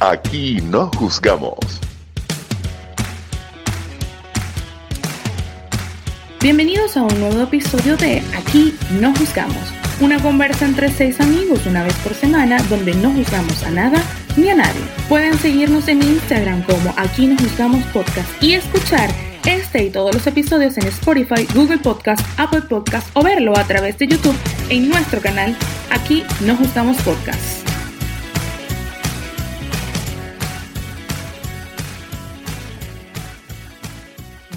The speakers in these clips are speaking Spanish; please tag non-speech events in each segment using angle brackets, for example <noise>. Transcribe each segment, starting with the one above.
Aquí no juzgamos. Bienvenidos a un nuevo episodio de Aquí no juzgamos, una conversa entre seis amigos una vez por semana donde no juzgamos a nada ni a nadie. Pueden seguirnos en Instagram como Aquí no juzgamos podcast y escuchar este y todos los episodios en Spotify, Google Podcast, Apple Podcast o verlo a través de YouTube en nuestro canal Aquí no juzgamos podcast.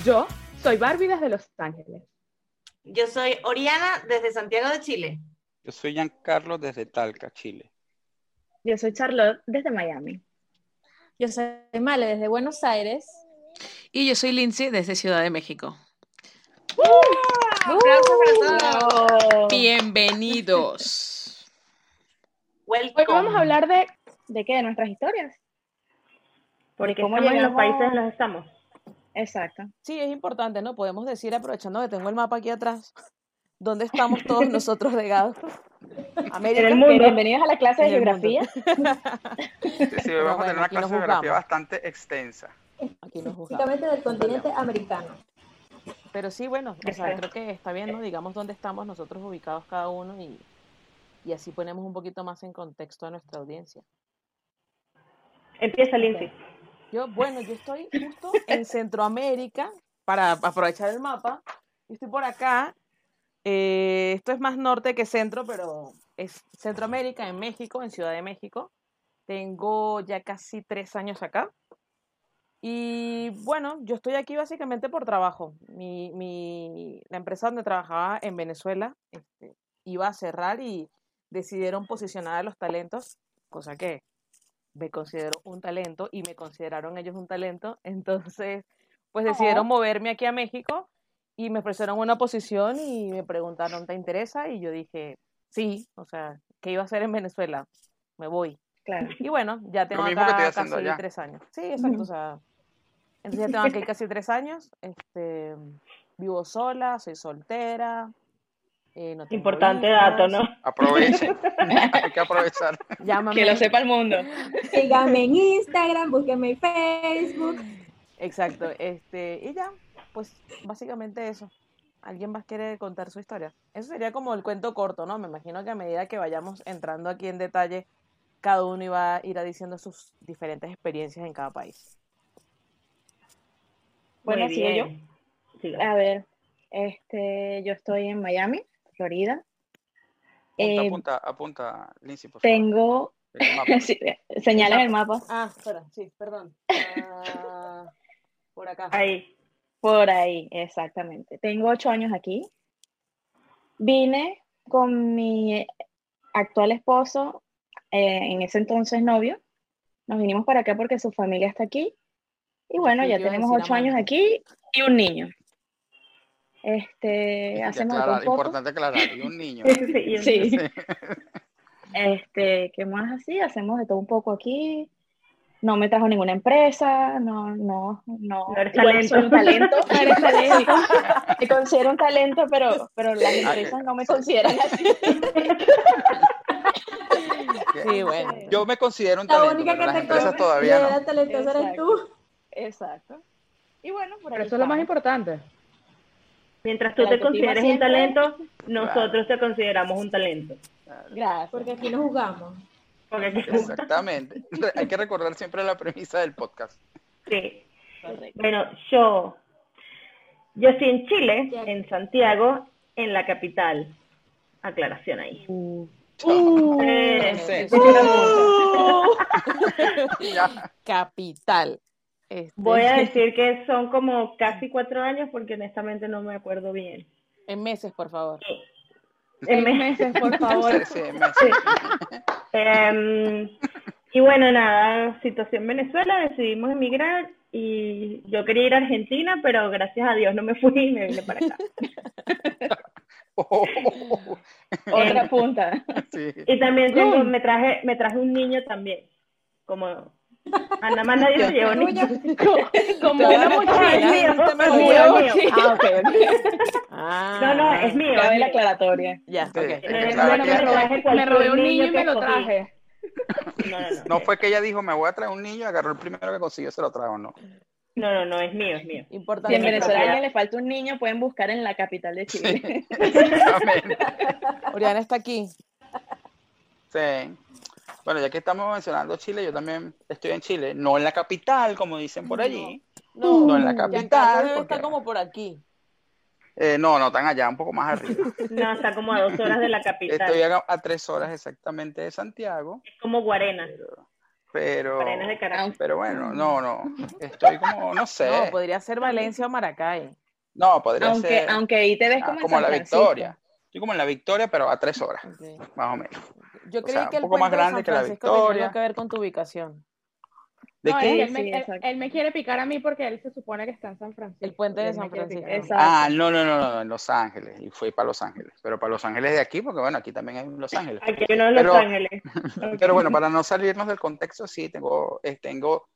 Yo soy Barbie desde Los Ángeles. Yo soy Oriana desde Santiago de Chile. Yo soy Giancarlo desde Talca, Chile. Yo soy Charlotte desde Miami. Yo soy Male desde Buenos Aires. Y yo soy Lindsay desde Ciudad de México. ¡Aplausos para todos! Bienvenidos. Hoy Welcome. vamos a hablar de, ¿de qué? De nuestras historias. Porque ¿Cómo estamos en los países en los estamos. Exacto. Sí, es importante, ¿no? Podemos decir, aprovechando que tengo el mapa aquí atrás, ¿dónde estamos todos nosotros regados? <laughs> América. En el mundo. Bienvenidos a la clase de geografía. <laughs> Sí, sí, vamos a tener una aquí nos clase de geografía bastante extensa. Aquí nos. Básicamente del continente americano. Pero sí, bueno, o sea, Exacto. creo que está bien, ¿no? Digamos dónde estamos nosotros ubicados cada uno y, y así ponemos un poquito más en contexto a nuestra audiencia. Empieza Lindsay. Yo, bueno, yo estoy justo en Centroamérica, para aprovechar el mapa. Estoy por acá. eh, esto es más norte que centro, pero es Centroamérica, en México, en Ciudad de México. Tengo ya casi tres años acá. Y bueno, yo estoy aquí básicamente por trabajo. Mi, mi, la empresa donde trabajaba en Venezuela este, iba a cerrar y decidieron posicionar a los talentos, cosa que me considero un talento y me consideraron ellos un talento. <laughs> Entonces, pues decidieron moverme aquí a México y me ofrecieron una posición y me preguntaron, ¿te interesa? Y yo dije, sí, o sea, ¿qué iba a hacer en Venezuela? Me voy. Claro. Y bueno, ya tengo acá casi allá. tres años. Sí, exacto, o sea, entonces ya tengo aquí <laughs> casi tres años. Este, vivo sola, soy soltera. Eh, no Importante hijas, dato, ¿no? Aprovechen. <laughs> Hay que aprovechar. Llámame. Que lo sepa el mundo. Síganme en Instagram, búsquenme en Facebook. Exacto, este, y ya, pues básicamente eso. ¿Alguien más quiere contar su historia? Eso sería como el cuento corto, ¿no? Me imagino que a medida que vayamos entrando aquí en detalle, cada uno iba, irá diciendo sus diferentes experiencias en cada país. Bueno, sigo yo. Siga. A ver, este, yo estoy en Miami, Florida. Apunta, Eh, apunta, apunta, Lindsay, por favor. Tengo El sí, en el <laughs> mapa Ah, espera, sí, perdón. Ah, por acá. Ahí. por ahí, exactamente. Tengo ocho años aquí. Vine con mi actual esposo, eh, en ese entonces novio. Nos vinimos para acá porque su familia está aquí. Y bueno, Sí, ya tenemos ocho años aquí y un niño. Este, que hacemos de todo aclarar, un poco. importante aclarar. Y un niño. Sí, <laughs> sí, sí, y-. Este, ¿qué más así? Hacemos de todo un poco aquí. No me trajo ninguna empresa, no, no, no. No eres Igual soy un talento. No <laughs> eres talento. <laughs> Me considero un talento, pero, pero las Ah, empresas no me consideran así. Sí, bueno. Yo me considero un La talento, única pero que las te empresas todavía no. talentosa eres Exacto. tú. Exacto. Y bueno, por Pero eso es lo más importante. Mientras tú te consideres un talento, nosotros te consideramos un talento. Gracias. Porque aquí nos jugamos. Porque aquí Exactamente. <laughs> Hay que recordar siempre la premisa del podcast. Sí. Correcto. Bueno, yo, yo estoy en Chile, en Santiago, en la capital. Aclaración ahí. Uh, Eh, Sí. <laughs> <laughs> Ya. Capital. Este, Voy a <laughs> decir que son como casi cuatro años porque honestamente no me acuerdo bien. En meses, por favor. En meses. meses, por <laughs> favor. Sí, sí, me- <laughs> Em, y bueno, nada, situación Venezuela, decidimos emigrar y yo quería ir a Argentina, pero gracias a Dios no me fui y me vine para acá. Oh, Otra punta. sí. Y también tengo, me traje, me traje un niño también, como a nada más nadie se llevó niños. <laughs> Como una mochila. Es mío, me es lo mío, llevo. es mío. Ah, ok, ok. Ah, No, no, es mío. Cabe es la mío. aclaratoria. Ya, Sí. ok. me robé un niño y me lo traje. No, no, no. No fue que ella dijo, me voy a traer un niño, agarró el primero que consiguió, se lo trajo, no. No, no, no, es mío, es mío. Importante. Si en Venezuela a alguien le falta un niño, pueden buscar en la capital de Chile. Exactamente. <laughs> Oriana está aquí. Sí. Bueno, ya que estamos mencionando Chile, yo también estoy en Chile, no en la capital, como dicen por allí. No, No en la capital. debe porque- estar como por aquí. Eh, no, no, están allá, un poco más arriba. <laughs> No, está como a dos horas de la capital. Estoy a, a tres horas exactamente de Santiago, Es como Guarena. pero, Guarena de Caracas. pero bueno, no, no, estoy como, no sé, No, podría ser Valencia o Maracay. no, podría aunque, ser aunque ahí te ves ah, como en como San la. Victoria. Estoy como en la Victoria, pero a tres horas, más o menos. Yo O creí sea, que un el poco más de grande San que la tenía Victoria. que ver con tu ubicación. ¿De No, qué? él, me, él- me quiere picar a mí porque él se supone que está en San Francisco. El puente de San Francisco. Ah, no, no, no, no, en Los Ángeles, y fui para Los Ángeles, pero para Los Ángeles de aquí, porque bueno, aquí también hay Los Ángeles. Aquí hay uno en Los Pero- Ángeles. <laughs> Pero bueno, para no salirnos del contexto, sí, tengo, eh, tengo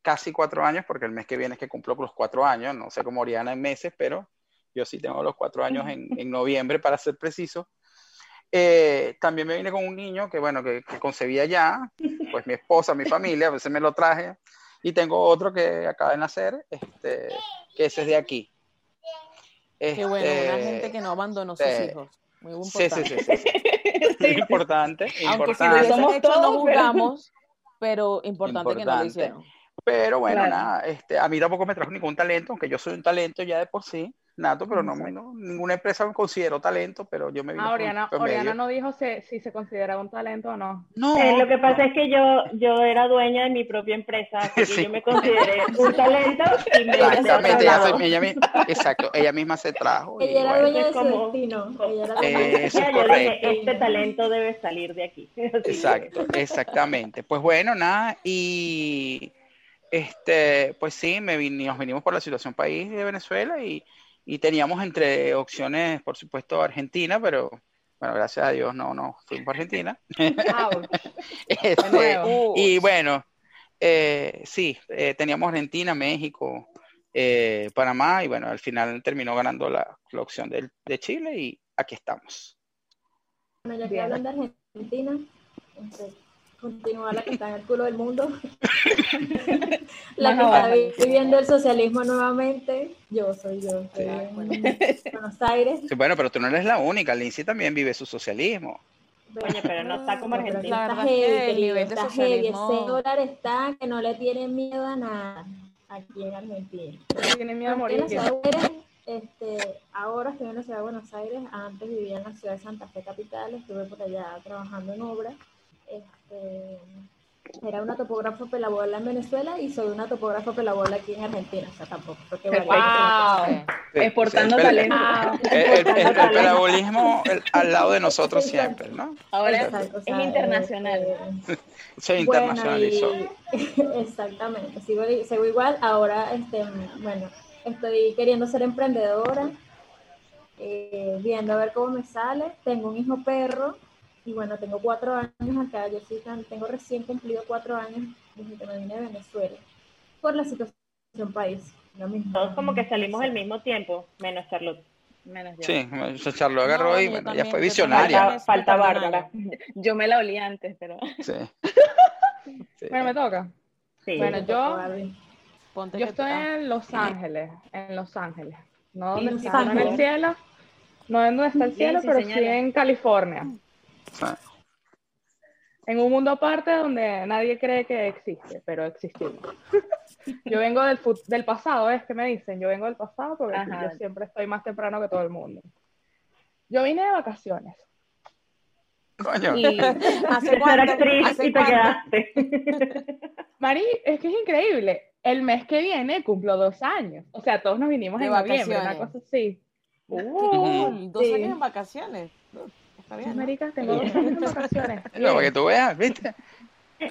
casi cuatro años, porque el mes que viene es que cumplo los cuatro años, no sé cómo Oriana en meses, pero yo sí tengo los cuatro años en, en noviembre, para ser preciso. Eh, también me vine con un niño que, bueno, que, que concebía ya, pues mi esposa, mi familia, a veces me lo traje, y tengo otro que acaba de nacer, este, que ese es de aquí. Qué bueno, una Este, gente que no abandonó sus hijos. Muy Sí, importante. sí, sí, sí, <laughs> sí. Importante, <laughs> Aunque si lo Somos hecho, no todos, pero- juzgamos, pero importante, que no lo hicieron. Pero bueno, Claro. nada, este, a mí tampoco me trajo ningún talento, aunque yo soy un talento ya de por sí, nato, pero no, me- no- ninguna empresa me considero talento, pero yo me vine Ah, Oriana, medio. no dijo si, si se considera un talento o no. No, Eh, lo que pasa no. es que yo, yo era dueña de mi propia empresa, <laughs> así que yo me consideré un talento y me Exactamente, ella, se- ella exacto, ella misma se trajo. y Ella era bueno, dueña de su como- destino. este talento debe salir de aquí. <laughs> Exacto, exactamente. Pues bueno, nada, y este, pues sí, me vin- nos vinimos por la situación país de Venezuela y, y teníamos entre opciones, por supuesto, Argentina, pero bueno, gracias a Dios no, no fuimos a Argentina. <laughs> Este, y bueno, eh, sí, eh, teníamos Argentina, México, eh, Panamá, y bueno, al final terminó ganando la, la opción del- de Chile y aquí estamos. Bueno, ya que hablan de Argentina, este, continúa la que está en el culo del mundo. <laughs> la que está viviendo el socialismo nuevamente. Yo soy yo. Sí. en Buenos Aires. Sí, bueno, pero tú no eres la única, Lindsay también vive su socialismo. Oye, pero no está como No, Argentina. La está verdad es que heavy, el está heavy. Ese dólar está que no le tiene miedo a nada aquí en Argentina. Tiene miedo a morir. este, ahora estoy en la ciudad de Buenos Aires, antes vivía en la ciudad de Santa Fe capital, estuve por allá trabajando en obra. Este, era una topógrafa pelabola en Venezuela y soy una topógrafa pelabola aquí en Argentina, o sea, tampoco fue que Perfecto. varié. Ok. Sí, Exportando sí, el pela- talento. El, el- el- el pelabolismo el- al lado de nosotros siempre, ¿no? Ahora Exacto, o es sea, internacional. <laughs> Se Bueno, internacionalizó. y- <laughs> exactamente, sigo, sigo igual. Ahora, este, bueno, estoy queriendo ser emprendedora, eh, viendo a ver cómo me sale. Tengo un hijo perro y bueno, tengo cuatro años acá. Yo sí tan- tengo recién cumplido cuatro años desde que me vine de Venezuela por la situación país. Lo mismo. Todos como que salimos al mismo tiempo, menos Charlotte. Menos yo. Sí, lo agarró No, y bueno, también, fue visionaria. Falta, Bárbara. <laughs> Yo me la olí antes, pero <laughs> Sí. Sí. Bueno, me toca. Sí. Bueno, yo. Ponte yo estoy en Los Ángeles, en Los Ángeles. No donde está en el cielo, no en donde está el cielo, pero sí en California. En un mundo aparte donde nadie cree que existe, pero existimos. Yo vengo del, pasado, es que me dicen, yo vengo del pasado porque Ajá. yo siempre estoy más temprano que todo el mundo. Yo vine de vacaciones Coño. y ¿Hace <laughs> cuánto? actriz ¿Hace y te cuánto? quedaste. <laughs> Mari, es que es increíble. El mes que viene cumplo dos años. O sea, todos nos vinimos De en noviembre, una vacaciones. cosa así. Uh, Dos sí. años en vacaciones. Bien. ¿no? marica, tengo dos años vacaciones. <laughs> No, para que tú veas, ¿viste?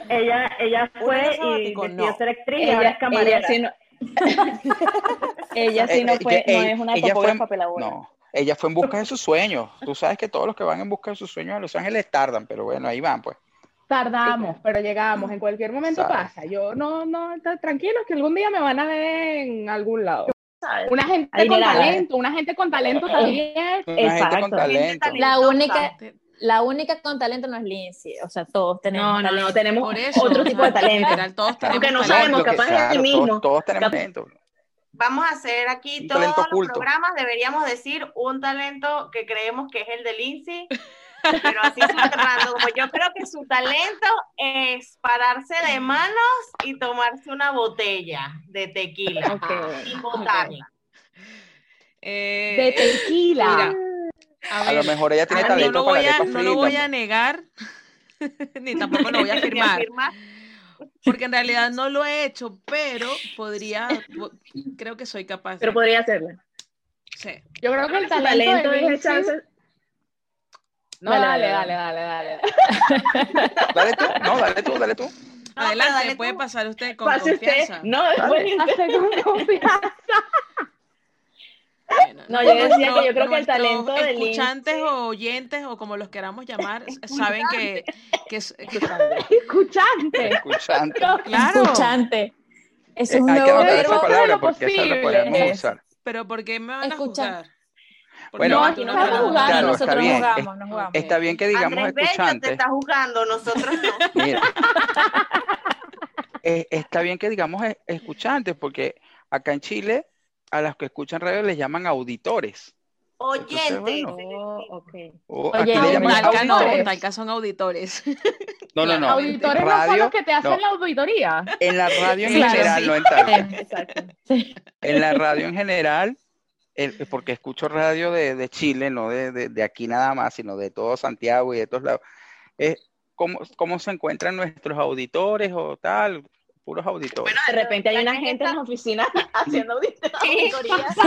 ella, ella fue y decidió no. ser actriz y ahora ella, es camarera. ella sí no, <laughs> ella sí Eh, no eh, fue, no eh, es una ella fue-. No, ella fue en busca de sus sueños. Tú sabes que todos los que van en busca de sus sueños a Los Ángeles tardan, pero bueno, ahí van, pues. Tardamos, pero llegamos. En cualquier momento Sabes. pasa. Yo no, no, tranquilos que algún día me van a ver en algún lado. Una gente con talento, una gente con talento también. Una gente con Exacto. talento. La única, la única con talento no es Lindsay, o sea, todos tenemos No, no, talento. no, tenemos Por eso, otro tipo de talento. general, todos tenemos Aunque no talento. sabemos, capaz es el claro, mismo. Todos, todos tenemos talento. Vamos a hacer aquí Un todos los oculto. programas, deberíamos decir un talento que creemos que es el de Lindsay, <laughs> pero así subterráneo, como yo creo que su talento es pararse de manos y tomarse una botella de tequila Ok. y botarla. Eh, De tequila. Mira, a, A lo mejor ella tiene no talento lo para voy a, arepas no lo voy a negar, <laughs> ni tampoco lo voy a <laughs> afirmar, porque en realidad no lo he hecho, pero podría, po- creo que soy capaz. Pero podría hacerlo. Sí. Yo creo que el talento, talento es echarse. No, Dale, dale, dale, dale, dale, dale. Dale <laughs> tú, no, dale tú, dale tú. No, Adelante, dale puede tú. pasar usted con Pase usted. confianza. No, después de usted. Hace con confianza. <laughs> Bueno, No, yo decía que yo creo que el talento de escuchantes o oyentes o como los queramos llamar <laughs> saben que, que es- Escuchante. Escuchante. claro, Escuchante. Eso es Eh, un hay que nuevo anotar verbo. esa palabra porque esa la posible. podemos usar. pero ¿por qué me van a Escucha. Bueno, no, aquí tú no estamos jugando. Claro, nosotros está bien. jugamos, no jugamos. Está bien que digamos Andrés Bello te escuchantes. está juzgando, nosotros no. <laughs> Mira. <laughs> Eh, está bien que digamos escuchantes, porque acá en Chile a los que escuchan radio les llaman auditores. Oyentes. bueno. Oh, ok. O Oye, Talca no, auditores. Talca son auditores. <laughs> No, no, no. Auditores no son Radio, los que te hacen no. la auditoría. En la radio en Claro, general, sí. no en Talca. Exacto. En la radio en general, el- porque escucho radio de, de Chile, no de, de- de aquí nada más, sino de todo Santiago y de todos lados. Eh, ¿cómo, cómo se encuentran nuestros auditores o tal? Puros auditores. De repente hay una gente en la oficina <laughs> haciendo audit- auditorías.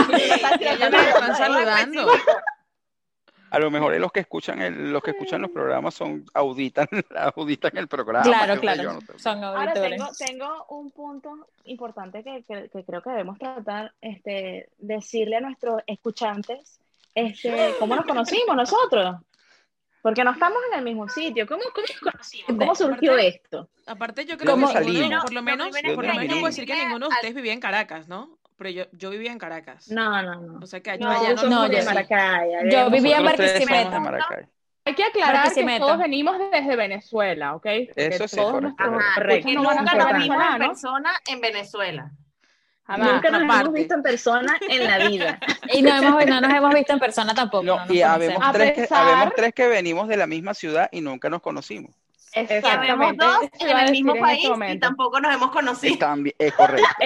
Ellos me están saludando. A lo mejor es los que escuchan el, los que escuchan los programas son auditan, <laughs> auditan el programa. Claro, claro. yo, no sé. Son Ahora tengo, tengo un punto importante que, que- que creo que debemos tratar, este, decirle a nuestros escuchantes, este, cómo nos conocimos nosotros, porque no estamos en el mismo sitio. ¿Cómo, cómo nos conocimos? ¿Cómo surgió Aparte- esto? Aparte yo creo ¿Cómo que ninguno- por lo menos, por lo menos hay puedo que decir que ninguno de ustedes vivía en Caracas, ¿no? Pero yo, yo vivía en Caracas. No, no, no. O sea que No, allá yo no, yo. Maracay. allá Yo vivía en Barquisimeto. Maracay. Hay que aclarar que todos venimos desde Venezuela, ¿ok? Porque Eso sí, todos correcto. nuestros Ajá, nunca nos vimos en persona en Venezuela. Jamás. Nunca nos aparte. hemos visto en persona en la vida. <laughs> Y no, hemos, no nos hemos visto en persona tampoco. No, y tres, que, habemos tres que venimos de la misma ciudad y nunca nos conocimos. Y habemos Exactamente. dos en el mismo en país este y tampoco nos hemos conocido. También, es correcto. <laughs>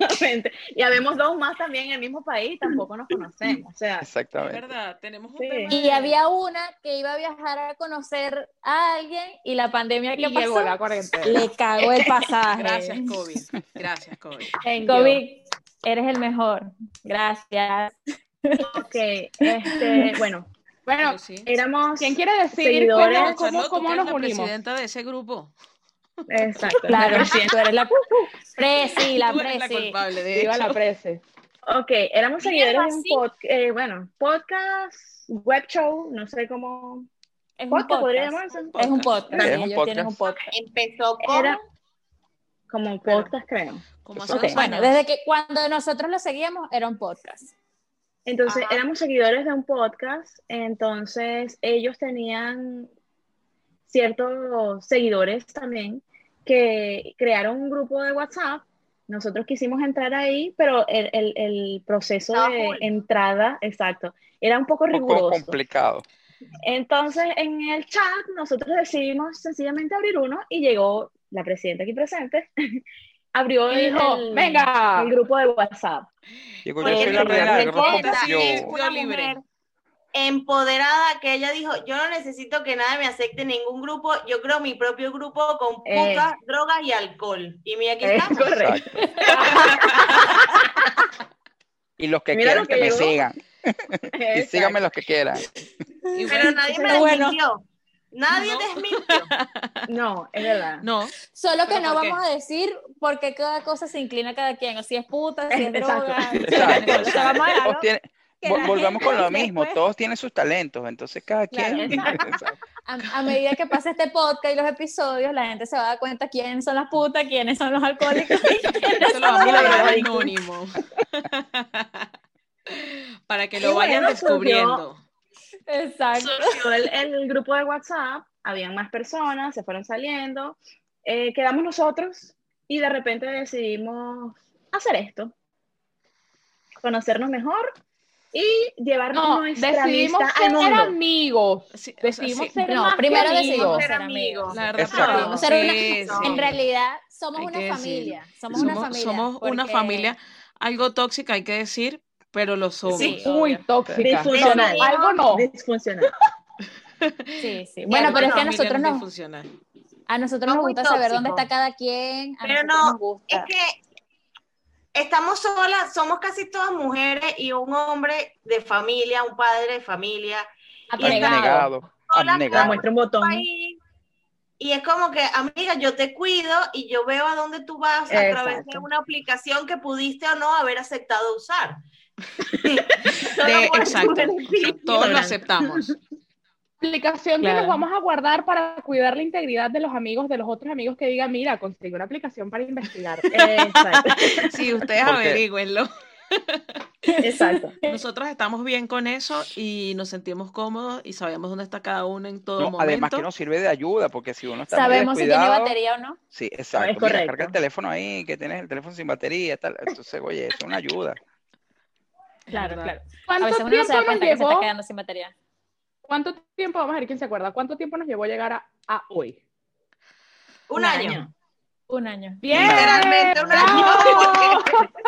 Exactamente. Y habemos dos más también en el mismo país, tampoco nos conocemos. O sea, Es Exactamente. verdad, tenemos un Sí. tema Y había una que iba a viajar a conocer a alguien y la pandemia que Y llegó pasó la cuarentena. le cagó el pasaje. Gracias, COVID. Gracias, COVID. Thank you. COVID, eres el mejor. Gracias. ok, este, bueno, Bueno, sí. éramos ¿quién quiere decir seguidores. cómo, cómo, cómo nos la unimos? presidenta de ese grupo. Exacto. Claro, <laughs> la tú eres la presi, la la presi. culpable de Viva hecho. la prece. Ok, éramos seguidores de un podcast, eh, bueno, podcast, web show, no sé cómo. Es un Podcast podría podcast. llamarse. Es un podcast. Es sí, un ellos podcast. tienen un podcast. Empezó como Era como un podcast, creo. Como Bueno, desde que cuando nosotros lo seguíamos era un podcast. Entonces, Ajá. éramos seguidores de un podcast, entonces ellos tenían ciertos seguidores también que crearon un grupo de WhatsApp. Nosotros quisimos entrar ahí, pero el, el- el proceso de entrada, exacto, era un poco Un poco riguroso. complicado. Entonces, en el chat, nosotros decidimos sencillamente abrir uno y llegó la presidenta aquí presente, <laughs> abrió Y el, dijo, el- "Venga". el grupo de WhatsApp. Digo, Porque yo soy la reina del grupo. Yo, libre. empoderada que ella dijo, yo no necesito que nadie me acepte en ningún grupo, yo creo mi propio grupo con Eh. putas, drogas y alcohol. Y mira, aquí Es estamos. correcto. <laughs> y los que Mira quieran lo que, que me sigan. <laughs> Y síganme los que quieran. Y Pero nadie me Bueno. Nadie No. desmintió. <laughs> No, es verdad. no, Solo que ¿Pero no por qué? vamos a decir porque cada cosa se inclina a cada quien, o si es puta, si es Exacto. droga. Exacto. O sea, vamos a volvamos con lo mismo, después- todos tienen sus talentos, entonces cada Claro, quien. <laughs> A, a medida que pase este podcast y los episodios, la gente se va a dar cuenta quiénes son las putas, quiénes son los alcohólicos y <laughs> quiénes son los vamos a dejar drogadictos. anónimo. Para que Y lo vayan bueno, descubriendo. Exacto. surgió el, el grupo de WhatsApp, habían más personas, se fueron saliendo, eh, quedamos nosotros y de repente decidimos hacer esto, conocernos mejor y llevarnos No, nuestra decidimos amistad al ser mundo. amigos. Sí, Decidimos sí. ser No, más que primero amigos. decidimos ser amigos. La verdad, a ser una- sí, sí. En realidad somos una familia. Somos, una familia. somos una familia algo tóxica, hay que decir, pero lo somos. Sí. Muy obvio. tóxica. Disfuncional. No, algo no. Disfuncional. Sí, sí. Bueno, pero es que a nosotros nos, Disfuncional. a nosotros No nos gusta saber dónde está cada quien. A Pero no, nos gusta. Es que estamos solas, somos casi todas mujeres y un hombre de familia, un padre de familia. Abnegado. Muestra un botón. Y es como que, amiga, yo te cuido y yo veo a dónde tú vas a través de una aplicación que pudiste o no haber aceptado usar. <laughs> De- exacto. Todos lo aceptamos. aplicación que nos vamos a guardar para cuidar la integridad de los amigos, de los otros amigos que digan, mira, conseguí una aplicación para investigar. <laughs> Exacto. <laughs> Sí, ustedes averigüenlo. Exacto. Nosotros estamos bien con eso y nos sentimos cómodos y sabemos dónde está cada uno en todo No, momento. además que nos sirve de ayuda, porque si uno está Sabemos si tiene batería o no. Sí, exacto. Es Mira, correcto. carga el teléfono ahí, que tienes el teléfono sin batería, tal. Entonces, oye, eso es una ayuda. Claro, claro. A ¿Cuánto veces uno no tiempo se da nos cuenta que se está llevó? quedando sin batería. ¿Cuánto tiempo, vamos a ver quién se acuerda? ¿Cuánto tiempo nos llevó llegar a, a hoy? Un año. Un año. Bien, Literalmente un año. <laughs>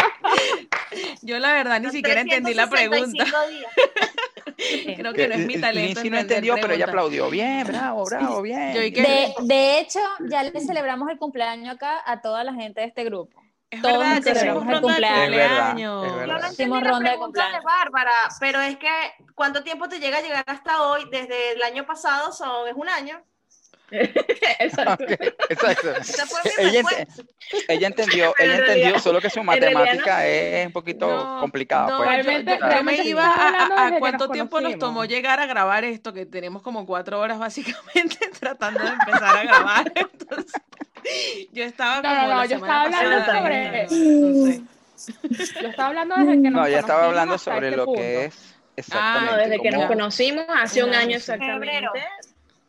Yo la verdad ni siquiera entendí la pregunta. 365 días. <laughs> Creo que no es mi talento. Lindsay no entender entendió, pero ella aplaudió. Bien, bravo, bravo, bien. De, de hecho, ya le celebramos el cumpleaños acá a toda la gente de este grupo. Es todos verdad, ya hicimos ronda de cumpleaños. Es verdad, cumpleaños. es Yo no verdad. entendí Hicimos la ronda de pregunta de cumpleaños. Bárbara, pero es que ¿cuánto tiempo te llega a llegar hasta hoy? Desde el año pasado son, es un año. <laughs> Exacto. Ok, Exacto. Esa fue mi Ella, ella entendió, <laughs> Pero ella en entendió, realidad- solo que su realidad no. matemática es un poquito No, complicada. no, pues. yo- Realmente- yo, yo me realmente iba a, a- cuánto nos tiempo nos tomó llegar a grabar esto, que tenemos como cuatro horas básicamente <laughs> tratando de empezar a grabar. Entonces, yo estaba No, como no, no, yo estaba hablando pasada, sobre-. Yo estaba hablando desde que nos No, ella estaba hablando sobre este lo punto. que es exactamente. desde que nos conocimos, hace un año, exactamente. Febrero.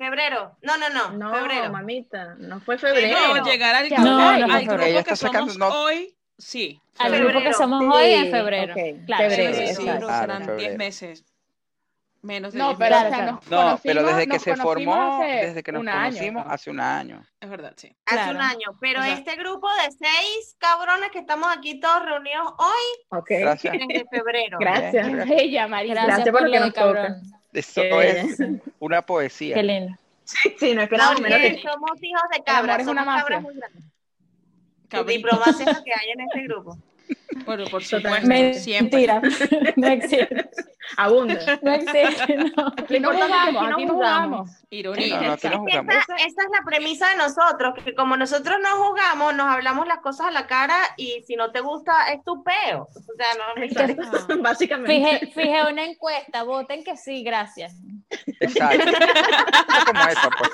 Febrero. No, no, no. No, febrero. mamita, no fue febrero. No, llegar al, No, no, al grupo Ella que está sacando- somos no. hoy, sí. Al febrero. grupo que somos Sí, hoy en febrero. Claro, Sí, febrero, sí, sí, no, Claro, serán febrero. 10 meses. Menos de No, 10 pero meses. o sea, Claro, nos No, pero desde que se formó, desde que nos un año. conocimos, hace un año. Es verdad, sí. Hace Claro. un año. Pero O sea- este grupo de seis cabrones que estamos aquí todos reunidos hoy Ok. Gracias. es de febrero. Gracias. Ella, María. Gracias, Gracias por por lo que nos toca. <laughs> Eso es una poesía. Qué lindo. Sí, no esperábamos No, menos de que ti. somos hijos de cabras, es una somos cabras muy grandes. Diplomacia que hay en este grupo. <laughs> Por, por supuesto, siempre. Mentira. <laughs> No existe. Abunda. No existe. No. Aquí no jugamos, aquí no jugamos. Ironía. No, no. Esa, esa es la premisa de nosotros, que como nosotros no jugamos, nos hablamos las cosas a la cara y si no te gusta es tu peo. O sea, no Exacto. <laughs> Básicamente. Fije, fije una encuesta, voten que sí, gracias. Exacto. Como eso, pues.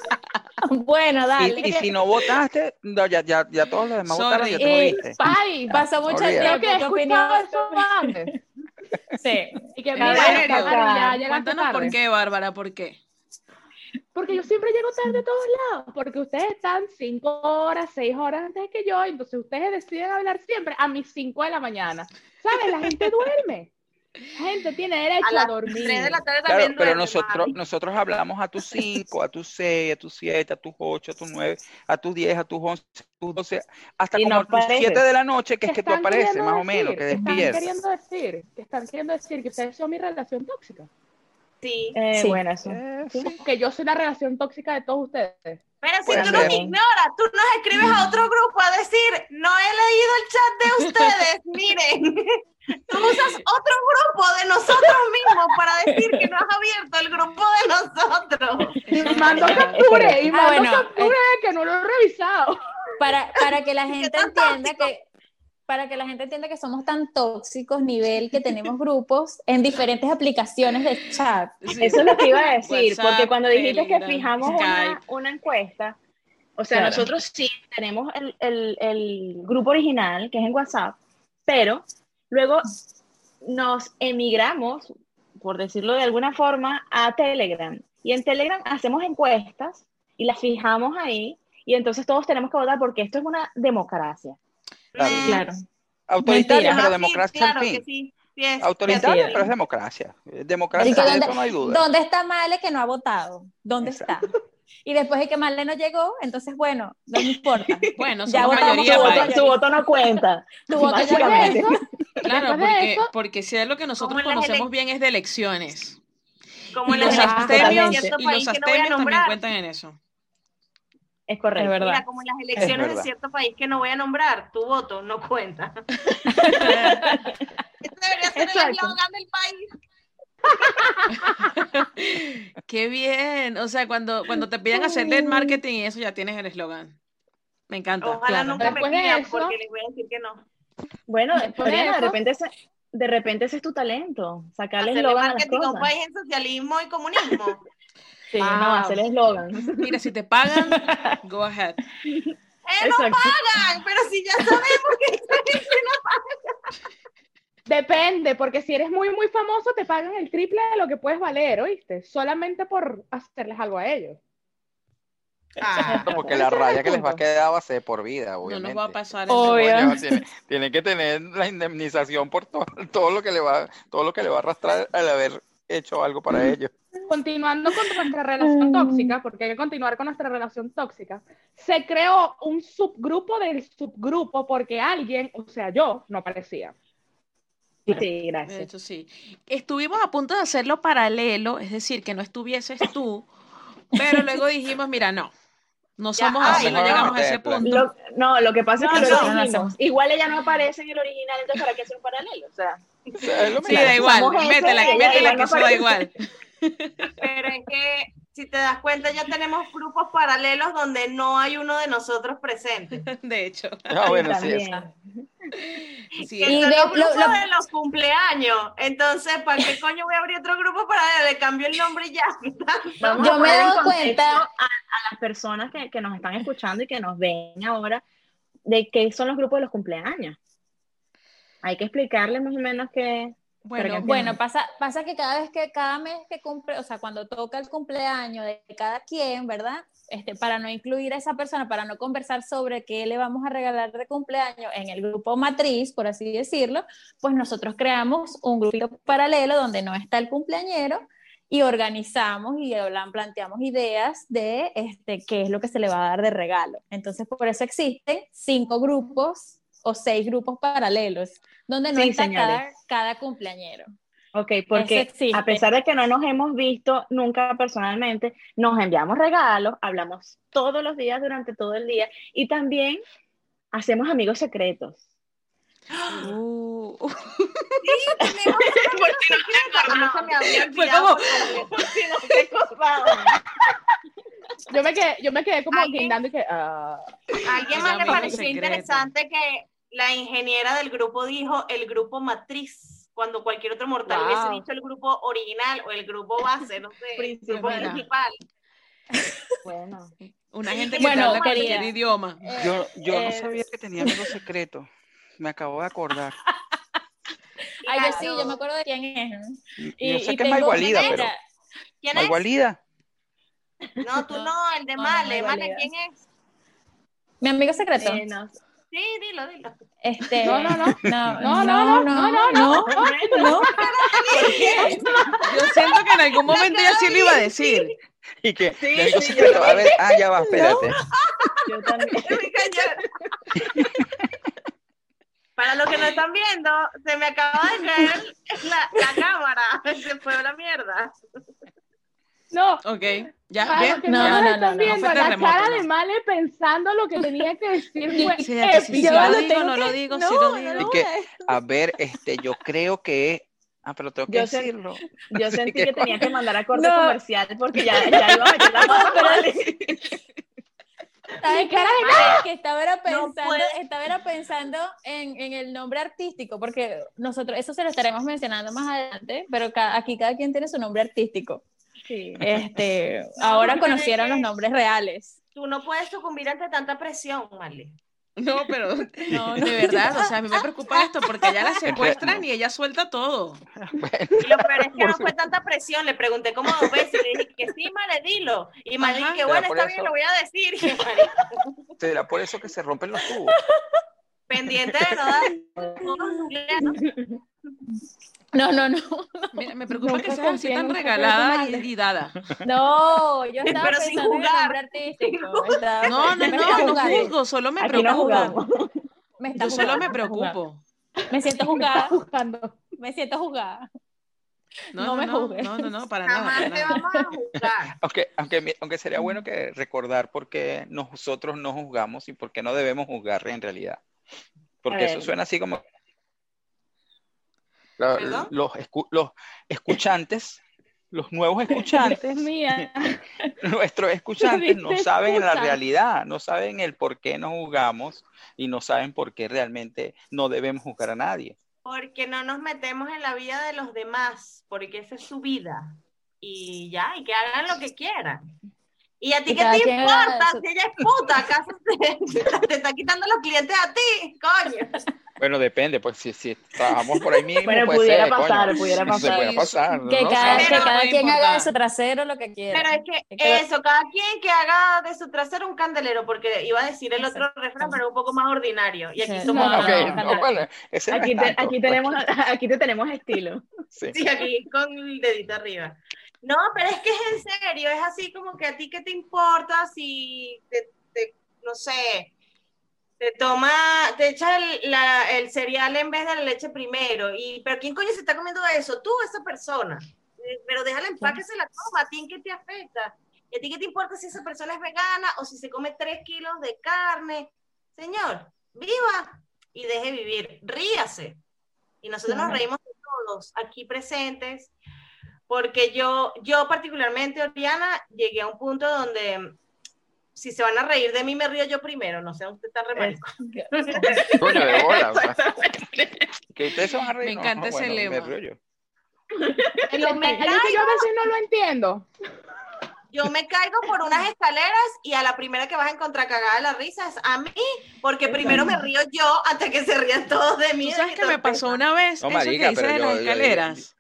Bueno, dale. Y, y si no votaste, no, ya, ya, ya todos los demás Sorry. votaron, ya te Eh. Ay, Pasó mucho tiempo. Que ¿Qué he escuchado opinión? eso antes. <laughs> Sí. Y que ¿En mira, ya llegaste Cuéntanos por tarde. qué, Bárbara, por qué. Porque yo siempre llego tarde a todos lados, porque ustedes están cinco horas, seis horas antes que yo, entonces ustedes deciden hablar siempre a mis cinco de la mañana. ¿Sabes? La gente duerme. La gente tiene derecho a, las dormir. 3 de la tarde Claro, también pero duerme, nosotros, mami. nosotros hablamos a tus 5, a tus 6, a tus 7, a tus 8, a tus 9, a tus 10, a tus 11, a tus 12, hasta Y como no a tus apareces. 7 de la noche, que es ¿Qué que tú apareces, más o menos, que ¿Qué están despiertas. queriendo decir? ¿Qué están queriendo decir? Que ustedes son mi relación tóxica. Sí. Eh, Sí. Bueno, eso. Eh, sí. Que yo soy la relación tóxica de todos ustedes. Pero si tú nos ignoras, tú nos escribes a otro grupo a decir, no he leído el chat de <laughs> ustedes, miren. Tú usas otro grupo de nosotros mismos para decir que no has abierto el grupo de nosotros. Y mando capture, y Ah, mando bueno, capture de que no lo he revisado. Para, para que la <laughs> gente entienda que para que la gente entienda que somos tan tóxicos nivel que tenemos grupos en diferentes aplicaciones de chat. Sí. Eso es lo que iba a decir, WhatsApp, porque cuando dijiste que Telegram, fijamos una, una encuesta, o sea, Claro. nosotros sí tenemos el, el- el grupo original, que es en WhatsApp, pero luego nos emigramos por decirlo de alguna forma, a Telegram. Y en Telegram hacemos encuestas y las fijamos ahí y entonces todos tenemos que votar porque esto es una democracia. Claro. Claro. Autoritaria, pero Ah, democracia claro al fin. que sí. sí es. Autoritaria, pero es democracia. Democracia, que de ¿dónde, eso no hay duda. ¿dónde está Male que no ha votado? ¿Dónde está? Y después de que Male no llegó, entonces bueno, no me importa. <laughs> Bueno, Ya mayoría, Su voto, su voto no cuenta. Tu voto ya eso, <laughs> Claro, porque, eso, porque si es lo que nosotros conocemos bien es de elecciones. Como en Y los abstemios, y los que no abstemios también cuentan en eso. Es correcto. Es verdad. Mira, como en las elecciones de cierto país que no voy a nombrar, tu voto no cuenta. <laughs> Este debería ser el eslogan del país. <laughs> Qué bien. O sea, cuando, cuando te piden hacerle el marketing y eso ya tienes el eslogan. Me encanta. Ojalá claro. nunca me Después de pidan eso- porque les voy a decir que no. Bueno, <laughs> Después de repente ese, de repente ese es tu talento, sacarle eslogan a las cosas. país en socialismo y comunismo. <laughs> Sí, Wow. no, hacerle eslogan. Mira, si te pagan, <laughs> go ahead. ¡Eh, no pagan! Pero si ya sabemos que gente no Depende, porque si eres muy, muy famoso, te pagan el triple de lo que puedes valer, ¿oíste? Solamente por hacerles algo a ellos. Ah, No, porque Ese la raya que les va a quedar va a ser por vida, No obviamente. nos va a pasar Obvio. eso. Coño, tiene, tiene que tener la indemnización por todo, todo lo que le va todo lo que le va a arrastrar al haber hecho algo para ellos. Continuando con nuestra relación tóxica, porque hay que continuar con nuestra relación tóxica, se creó un subgrupo del subgrupo porque alguien, o sea, yo, no aparecía. Sí, De gracias. hecho, sí. Estuvimos a punto de hacerlo paralelo, es decir, que no estuvieses tú, pero luego dijimos, mira, no, no Ya, somos ay, así, no llegamos no a ese punto. Lo- no, lo que pasa es que No, lo dijimos. Igual ella no aparece en el original, entonces ¿para qué hacer un paralelo? O sea, O sea, es lo Sí, da igual, métela, métela que eso da igual. Pero es que, si te das cuenta, ya tenemos grupos paralelos donde no hay uno de nosotros presente. <laughs> De hecho, Ah, bueno, sí, también. sí, Y son de- los lo- grupos lo- de los cumpleaños. Entonces, ¿para qué coño voy a abrir otro grupo paralelo? Le cambio el nombre y ya. <laughs> Vamos Yo a me contexto cuenta- a, a las personas que, que nos están escuchando y que nos ven ahora de qué son los grupos de los cumpleaños. Hay que explicarles más o menos que... bueno, Bueno, pasa, pasa que cada vez que, cada mes que cumple, o sea, cuando toca el cumpleaños de cada quien, ¿verdad? Este, para no incluir a esa persona, para no conversar sobre qué le vamos a regalar de cumpleaños en el grupo matriz, por así decirlo, pues nosotros creamos un grupito paralelo donde no está el cumpleañero y organizamos y hablan, planteamos ideas de este, qué es lo que se le va a dar de regalo. Entonces, por eso existen cinco grupos o seis grupos paralelos, donde no Sí, está cada, cada cumpleañero. Ok, porque a pesar de que no nos hemos visto nunca personalmente, nos enviamos regalos, hablamos todos los días durante todo el día y también hacemos amigos secretos. Uh, Tenemos <laughs> Fue como- Yo me quedé, yo me quedé como guindando y que, ¿A alguien más le pareció secreto. interesante que la ingeniera del grupo dijo el grupo matriz? Cuando cualquier otro mortal Wow. hubiese dicho el grupo original o el grupo base, no sé, el grupo Principal. principal. <laughs> Bueno, una gente que Bueno, habla cualquier idioma. Yo, yo no Eh, sabía que tenía amigos secretos. Me acabo de acordar. <laughs> Ay, yo sí, yo me acuerdo de quién es. Y, yo sé que es Maigualida, pero. ¿Quién es? Maigualida. No, tú no, el de No, Male. no, Male. ¿quién es? Mi amigo secreto. eh, no, Sí, dilo, dilo. Este, No, no, no. no, No, no, no, no, no, no, no. Yo siento que en algún momento ella sí lo iba a decir. Y que Sí, amigo sí, yo A ver, ah, ya va, espérate. yo también. Para los que no están viendo, se me acaba de caer la, la cámara. Se fue a la mierda. No. Ok, ya, Para bien. los que No, no, no, no, están no, no viendo, la cara no. de Male pensando lo que tenía que decir fue Sí, que si lo lo digo, no lo digo, no, si lo no digo. que, a- ver, este, yo creo que. Ah, pero tengo que Yo decirlo. Yo <laughs> Así sentí que que tenía que mandar a corte No. comercial porque ya, ya iba a meter la mano. ¿Sabes <laughs> cara de que estaba era No pensando, puede. estaba era pensando en, en el nombre artístico, porque nosotros, eso se lo estaremos mencionando más adelante, pero aquí cada quien tiene su nombre artístico. Sí. Este, <laughs> No, ahora es los nombres reales. Tú no puedes sucumbir ante tanta presión, Male. No, pero <laughs> <laughs> No, de verdad, o sea, a mí me preocupa esto porque ella la secuestran y ella suelta todo. Y lo peor es que no fue tanta presión. Le pregunté como dos veces y le dije que sí, Male, dilo. Y Male, que bueno, está bien, eso- lo voy a decir. Será por eso que se rompen los tubos. pendiente de no dar. No, no, no. Mira, me <laughs> preocupa que seas así en tan regalada y, y dada. No, yo <laughs> estaba Pero sin pensando en el jugar. nombre artístico. <laughs> Estaba- No, no, me no, no juzgo, solo me Aquí no preocupa. Me está Yo solo me preocupo. Me siento juzgando. Me siento juzgada. No, No no, me no, juzgues. no, no, no, para nada. Jamás para te nada. vamos a juzgar. Aunque, aunque, sería bueno que recordar por qué nosotros no juzgamos y por qué no debemos juzgar en realidad. Porque eso suena así como... La- los, escu- los escuchantes, los nuevos escuchantes, Mía. <laughs> nuestros escuchantes no saben la escuchan. realidad, no saben el por qué no juzgamos y no saben por qué realmente no debemos juzgar a nadie. Porque no nos metemos en la vida de los demás, porque esa es su vida. Y ya, y que hagan lo que quieran. ¿Y a ti Y qué te importa? Si ella es puta, ¿acaso te, <laughs> te está quitando los clientes a ti? Coño. Bueno, depende, pues si, si trabajamos por ahí mismo, Bueno, puede pudiera ser, coño. pasar, pudiera Se pasar. puede Sí, pasar, Que ¿no? cada, que quien haga de su trasero lo que quiera. Pero es que Es que- eso, cada quien que haga de su trasero un candelero, porque iba a decir el otro refrán, pero un poco más ordinario. Y aquí somos No, no, Ok, no, no, no. bueno, ese Aquí te, tanto, aquí pues, tenemos, <laughs> aquí te tenemos estilo. sí. Sí, aquí con el dedito arriba. No, pero es que es en serio, es así como que a ti qué te importa si te, te- no sé, te toma, te echa el, la- el cereal en vez de la leche primero, y pero ¿quién coño se está comiendo eso? Tú, esa persona. Eh, Pero déjala en paz que se la coma, ¿a ti en qué te afecta? ¿Y a ti qué te importa si esa persona es vegana o si se come tres kilos de carne? Señor, viva y deje vivir, ríase. Y nosotros nos reímos de todos aquí presentes, porque yo, yo particularmente, Oriana, llegué a un punto donde si se van a reír de mí, me río yo primero, no sé, usted está re marico. Coño, de bola, que ustedes se van a reír. Me encanta no, ese bueno, me lema. río yo. Yo me, Ay, es que yo a veces no lo entiendo. yo me caigo por unas escaleras y a la primera que vas a encontrar cagada de la risa es a mí, porque primero me río yo antes que se rían todos de mí. ¿Tú de sabes qué me pasó una vez? No, Eso marica, que de yo- las yo- escaleras.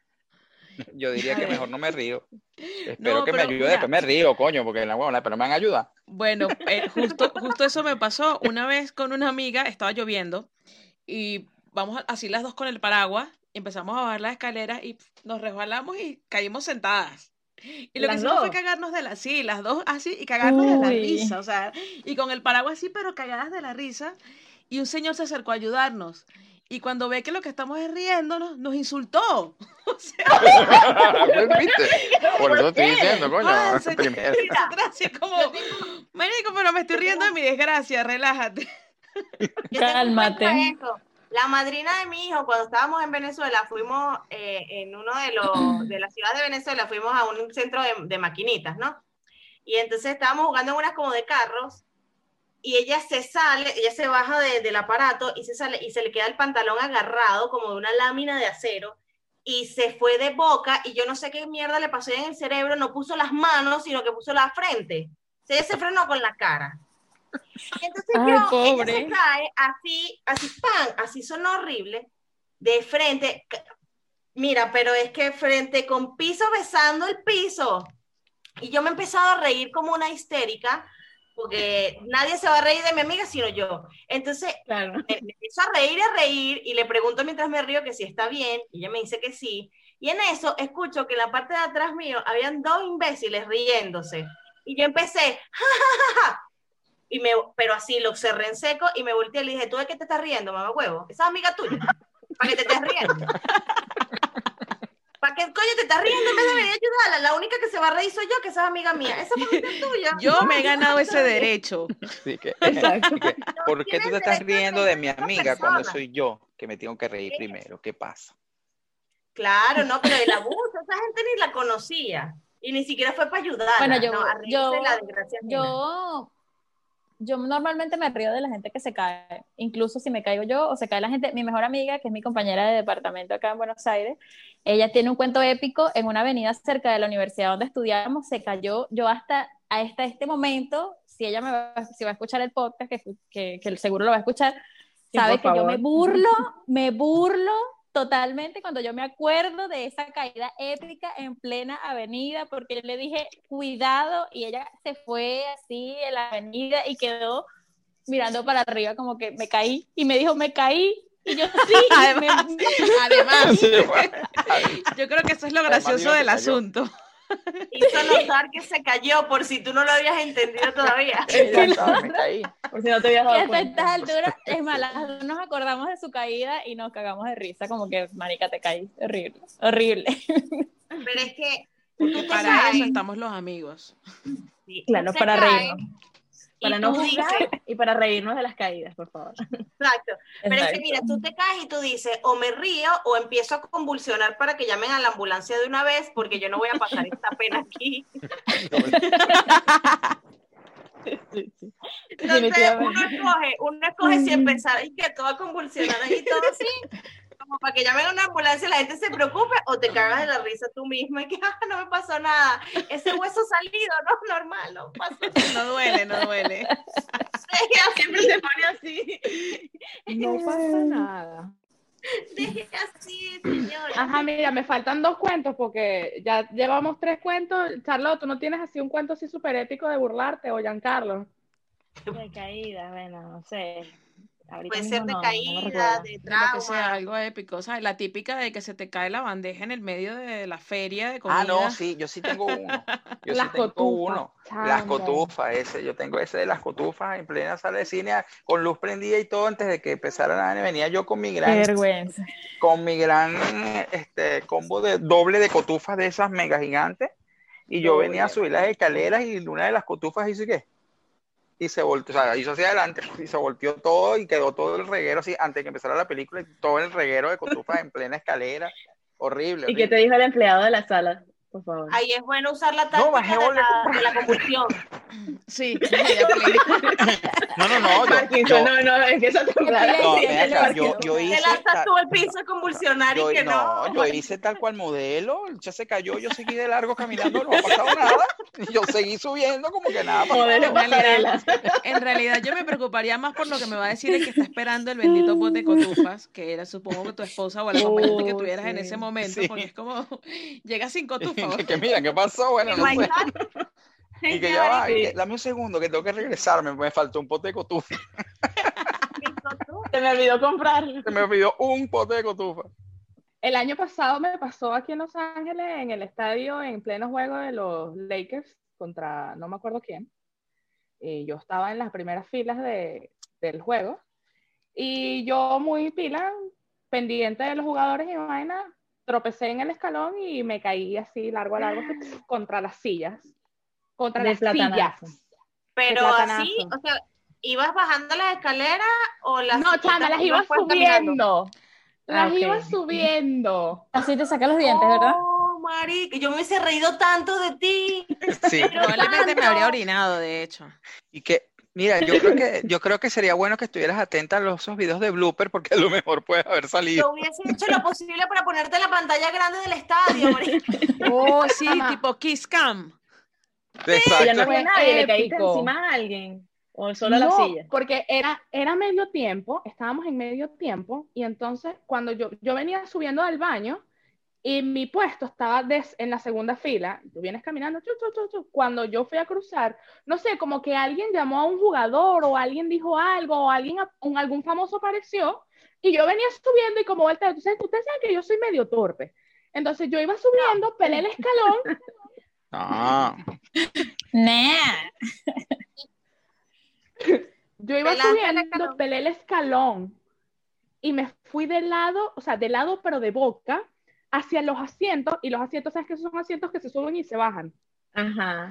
Yo diría que mejor no me río. <laughs> Espero No, que me ayude, mira. después me río, coño, porque la huevona, pero me van a ayudar. Bueno, eh, justo, justo eso me pasó una vez con una amiga, estaba lloviendo y vamos así las dos con el paraguas, empezamos a bajar las escaleras y nos resbalamos y caímos sentadas. Y lo que ¿Las hicimos fue cagarnos de la, sí, las dos así y cagarnos de la risa, o sea, y con el paraguas así, pero cagadas de la risa. Y un señor se acercó a ayudarnos. Y cuando ve que lo que estamos es riéndonos, nos insultó. <laughs> ¿Viste? Por eso estoy diciendo, coño. Ah, <laughs> se- <laughs> como, marico, pero me estoy riendo de mi desgracia, relájate. Cálmate. La madrina de mi hijo, cuando estábamos en Venezuela, fuimos eh, en uno de los de la ciudad de Venezuela, fuimos a un centro de, de maquinitas, ¿no? Y entonces estábamos jugando en unas como de carros y ella se sale, ella se baja de- del aparato y se sale y se le queda el pantalón agarrado como de una lámina de acero y se fue de boca y yo no sé qué mierda le pasó en el cerebro, no puso las manos, sino que puso la frente. Se, se frenó con la cara. Entonces Ay, yo, ella se cae así, así, pan, así sonó horrible, de frente. Mira, pero es que frente con piso besando el piso. Y yo me he empezado a reír como una histérica, porque nadie se va a reír de mi amiga sino yo. Entonces, Claro. me, me empiezo a reír y a reír y le pregunto mientras me río que si está bien y ella me dice que sí. Y en eso escucho que en la parte de atrás mío habían dos imbéciles riéndose. Y yo empecé, ja, ja, ja, ja. Y me, pero así lo cerré en seco y me volteé y le dije, ¿tú de qué te estás riendo, mamá huevo? Esa es amiga tuya. ¿Para qué te estés riendo? <laughs> ¿Para qué coño te estás riendo en vez de venir a ayudarla? La única que se va a reír soy yo, que esa es amiga mía. Esa es <laughs> tuya. Yo me he ganado ese derecho. Así que, <laughs> Exacto. que, ¿por qué tú te estás riendo de mi amiga cuando soy yo que me tengo que reír primero? ¿Qué pasa? Claro, no, pero el abuso, esa gente ni la conocía. Y ni siquiera fue para ayudar. Bueno, yo- no, a reírse yo-. Yo, yo normalmente me río de la gente que se cae, incluso si me caigo yo o se cae la gente. Mi mejor amiga, que es mi compañera de departamento acá en Buenos Aires, ella tiene un cuento épico en una avenida cerca de la universidad donde estudiábamos, se cayó. Yo hasta, hasta este momento si ella me va, si va a escuchar el podcast, que, que, que seguro lo va a escuchar, Sí, sabe que yo me burlo, me burlo totalmente cuando yo me acuerdo de esa caída épica en plena avenida, porque yo le dije, cuidado, y ella se fue así en la avenida y quedó mirando para arriba como que me caí, y me dijo, me caí, y yo sí, <laughs> Además, <laughs> <laughs> me- yo creo que eso es lo gracioso del cayó. asunto. <laughs> Hizo notar que se cayó por si tú no lo habías entendido todavía. <laughs> Está, me caí. Por si no te habías Y dado hasta estas cuenta. alturas, es dos nos acordamos de su caída y nos cagamos de risa, como que, marica, te caí, horrible, horrible. Pero es que tú te Para eso estamos los amigos. sí, Claro, para caes, reírnos. Y Para no juzgar dices- y para reírnos de las caídas, por favor. Exacto. Pero es que mira, tú te caes y tú dices, o me río o empiezo a convulsionar para que llamen a la ambulancia de una vez porque yo no voy a pasar esta pena aquí. <laughs> Entonces uno escoge, uno escoge si empezar y que todo a convulsionar ahí todo así, como para que llamen a una ambulancia y la gente se preocupe, o te cagas de la risa tú misma y que <laughs> "Ah, no me pasó nada. Ese hueso salido, no, <laughs> normal, no pasó <laughs> No duele, no duele. Siempre se pone así. No pasa nada. Deje así, señora. Ajá, mira, me faltan dos cuentos porque ya llevamos tres cuentos. Charlotte, ¿tú no tienes así un cuento así súper épico de burlarte o Giancarlo? De caídas, bueno, no sé. Ahorita Puede ser de no, caída, de que sea, trauma. algo épico. O sea, la típica de que se te cae la bandeja en el medio de la feria de comida. Ah, no, sí, yo sí tengo uno. <laughs> Yo Las sí tengo cotufas, uno. Las cotufas, ese, yo tengo ese de las cotufas en plena sala de cine a- con luz prendida y todo antes de que empezara la venía yo con mi gran vergüenza. con mi gran este combo de doble de cotufas de esas mega gigantes y yo venía a subir las escaleras y una de las cotufas hizo qué y se volteó, o sea, hizo hacia adelante y se volteó todo y quedó todo el reguero así antes de que empezara la película y todo el reguero de cotufas en plena escalera horrible, ¿Y qué horrible. te dijo el empleado de la sala? Por favor. Ahí es bueno usar la No, táctica bajé de, la, de la convulsión. <laughs> Sí, <laughs> no no no yo, Parkinson, yo- no, no, es que eso te no, yo, yo Te hice lanzas ta- tú al piso a convulsionar y que no, no. yo hice tal cual modelo, ya se cayó, yo seguí de largo caminando, no ha pasado nada, yo seguí subiendo como que nada. Modelo En realidad, pasarela. en realidad yo me preocuparía más por lo que me va a decir el que está esperando el bendito bote de cotufas, que era supongo que tu esposa o el acompañante que Oh, tuvieras en ese momento, Sí. porque es como, <laughs> llega sin cotufas. <laughs> que mira, ¿qué pasó? Bueno, no sé. <laughs> Y que ya va, que dame un segundo, que tengo que regresarme, me faltó un pote de cotufa. <laughs> Se me olvidó comprar. Se me olvidó un pote de cotufa. El año pasado me pasó aquí en Los Ángeles, en el estadio, en pleno juego de los Lakers contra no me acuerdo quién. Y yo estaba en las primeras filas de, del juego. Y yo muy pila, pendiente de los jugadores y vaina, tropecé en el escalón y me caí así largo a largo <gasps> contra las sillas. Contra De las platanazo. sillas. Pero así, o sea, ¿ibas bajando las escaleras o las No, chama, las iba ibas caminando? subiendo. Las Ah, iba subiendo. Así te saca los dientes, ¿verdad? Oh, marica, yo me hubiese reído tanto de ti. Sí. Probablemente me habría orinado, de hecho. Y que, mira, yo creo que, <laughs> yo creo que sería bueno que estuvieras atenta a los, esos videos de blooper, porque a lo mejor puede haber salido. Yo hubiese hecho lo posible para ponerte en la pantalla grande del estadio, marica. Oh, sí, tipo Kiss Cam. Exacto. Ya no Fue nadie, le caíste encima a alguien. O solo a la No, silla. porque era, era medio tiempo, estábamos en medio tiempo, y entonces cuando yo, yo venía subiendo del baño y mi puesto estaba des- en la segunda fila, tú vienes caminando, chu, chu, chu, chu, cuando yo fui a cruzar, no sé, como que alguien llamó a un jugador o alguien dijo algo o alguien, un, algún famoso apareció y yo venía subiendo y como vuelta, entonces ustedes saben que yo soy medio torpe. Entonces yo iba subiendo, pelé el escalón <laughs> No. Nah. Yo iba subiendo, pelé el escalón y me fui de lado, o sea, de lado pero de boca, hacia los asientos, y los asientos, ¿sabes que Esos son asientos que se suben y se bajan. Ajá.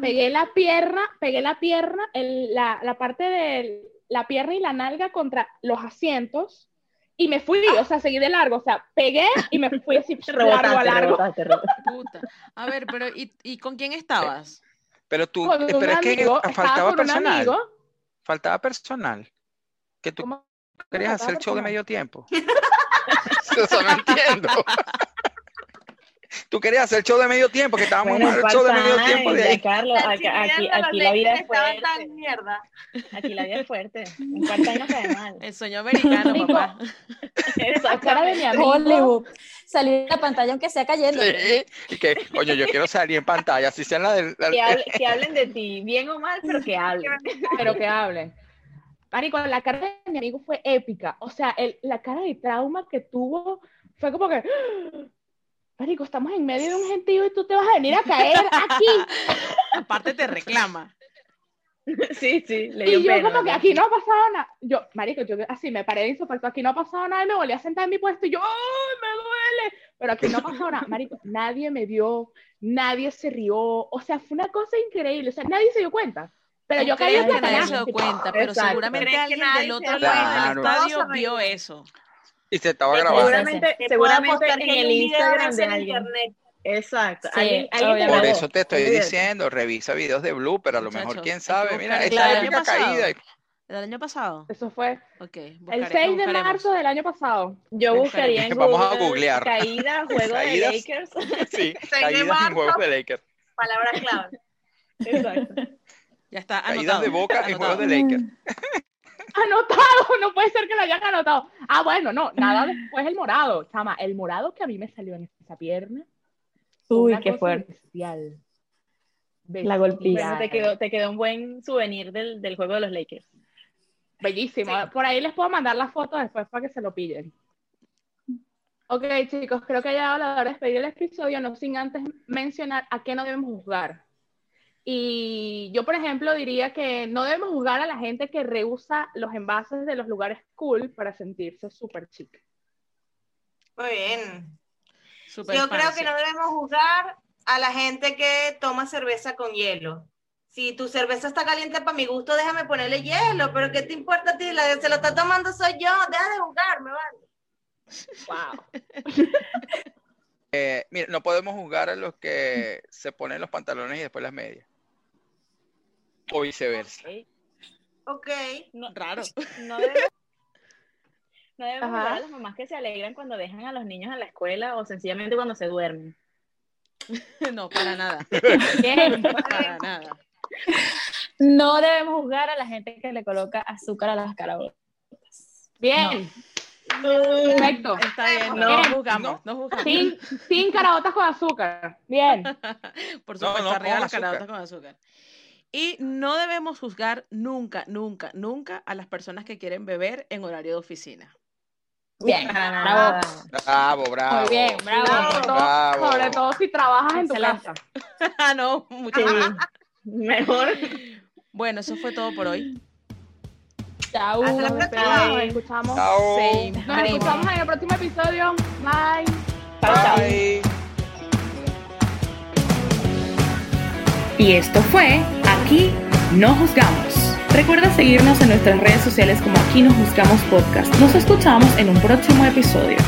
Pegué la pierna, pegué la pierna, el- la, la parte de la pierna y la nalga contra los asientos, y me fui, o sea, seguí de largo, o sea, pegué y me fui así <laughs> largo a largo. rebotaste, rebotaste. Puta. A ver, pero ¿y, y con quién estabas? Pero tú, Con un pero es que amigo, estaba faltaba con un personal. amigo. Faltaba personal. Que tú ¿Cómo querías hacer show de medio tiempo. <laughs> <laughs> Eso no entiendo. Tú querías hacer el show de medio tiempo, que estábamos Bueno, mal el show de medio tiempo de ahí. Carlos, aquí, aquí, aquí la vida es fuerte. tan mierda. Aquí la vida es fuerte. Un part-time no cae mal. El sueño americano, papá. <laughs> La cara de mi amigo. Hollywood. Salir en la pantalla aunque sea cayendo. Sí, y que, coño, yo quiero salir en pantalla, si sea en la del... la- Que, hable- que hablen de ti, bien o mal, pero que hablen. <laughs> pero que hablen. Marico, la cara de mi amigo fue épica. O sea, el- la cara de trauma que tuvo fue como que. <gasps> Marico, estamos en medio de un gentío y tú te vas a venir a caer aquí. <laughs> Aparte te reclama. <laughs> Sí, sí, le dio Y yo pena. como que aquí no ha pasado nada. Yo, marico, yo así me paré de insofacto, aquí no ha pasado nada y me volví a sentar en mi puesto y yo, ¡ay, me duele! Pero aquí no ha pasado nada. Marico, nadie me vio, nadie se rió. O sea, fue una cosa increíble. O sea, nadie se dio cuenta. Pero yo de que nadie se dio cuenta, pero Exacto. seguramente ¿Crees que alguien del otro lado del estadio vio eso. Y se estaba grabando. Seguramente, seguramente en el Instagram de en alguien. internet. Exacto. Sí, alguien. Por grabó. eso te estoy Olvídate. diciendo, revisa videos de Blue, pero a lo mejor, quién sabe. Mira, el esta año épica pasado. caída. ¿El año pasado? Eso fue Ok. el buscaré- 6 de buscaremos. marzo del año pasado. Yo buscaría en <laughs> Vamos a Google googlear. caída, <laughs> juego de. Lakers. <laughs> Sí, caídas en marzo. juegos de Lakers. Palabra clave. Exacto. Ya está Caídas anotado. de Boca en anotado. juegos de Lakers. <laughs> Anotado, no puede ser que lo hayan anotado. Ah, bueno, no, nada después el morado, chama, el morado que a mí me salió en esa pierna. Uy, una qué cosa fuerte. Bestial. La golpiza. Bestial. te quedó, te quedó un buen souvenir del, del juego de los Lakers. Bellísimo. Por ahí les puedo mandar la foto después para que se lo pillen. Ok, chicos, creo que ha llegado la hora de despedir el episodio, no sin antes mencionar a qué no debemos juzgar. Y yo, por ejemplo, diría que no debemos juzgar a la gente que rehúsa los envases de los lugares cool para sentirse súper chic. Muy bien. Yo creo que no debemos juzgar a la gente que toma cerveza con hielo. Si tu cerveza está caliente para mi gusto, déjame ponerle hielo, pero ¿qué te importa a ti? La que se lo está tomando soy yo, deja de jugarme, vale. Wow. <laughs> Eh, mira, no podemos juzgar a los que se ponen los pantalones y después las medias. O viceversa. Ok. Raro. <laughs> No debemos, no debemos juzgar a las mamás que se alegran cuando dejan a los niños en la escuela o sencillamente cuando se duermen. <laughs> No, para nada. <laughs> Bien. Para nada. No debemos juzgar a la gente que le coloca azúcar a las carabotas. Bien. Perfecto. Está bien, No, no, juzgamos, no juzgamos. Sin, sin caraotas con azúcar. Bien. Por No, supuesto, no, arriba con las azúcar. caraotas con azúcar. Y no debemos juzgar nunca, nunca, nunca a las personas que quieren beber en horario de oficina. Bien, bravo. Bravo, bravo. Muy bien, bravo. Sobre todo, Bravo. sobre todo si trabajas en tu casa. <laughs> Ah, no, mucho Sí, mejor. Bueno, eso fue todo por hoy. Chau. Hasta la próxima. Nos escuchamos. Chao. Nos escuchamos en el próximo episodio. Bye. Chao, chao. Bye. Y esto fue Aquí no juzgamos. Recuerda seguirnos en nuestras redes sociales como Aquí no juzgamos podcast. Nos escuchamos en un próximo episodio.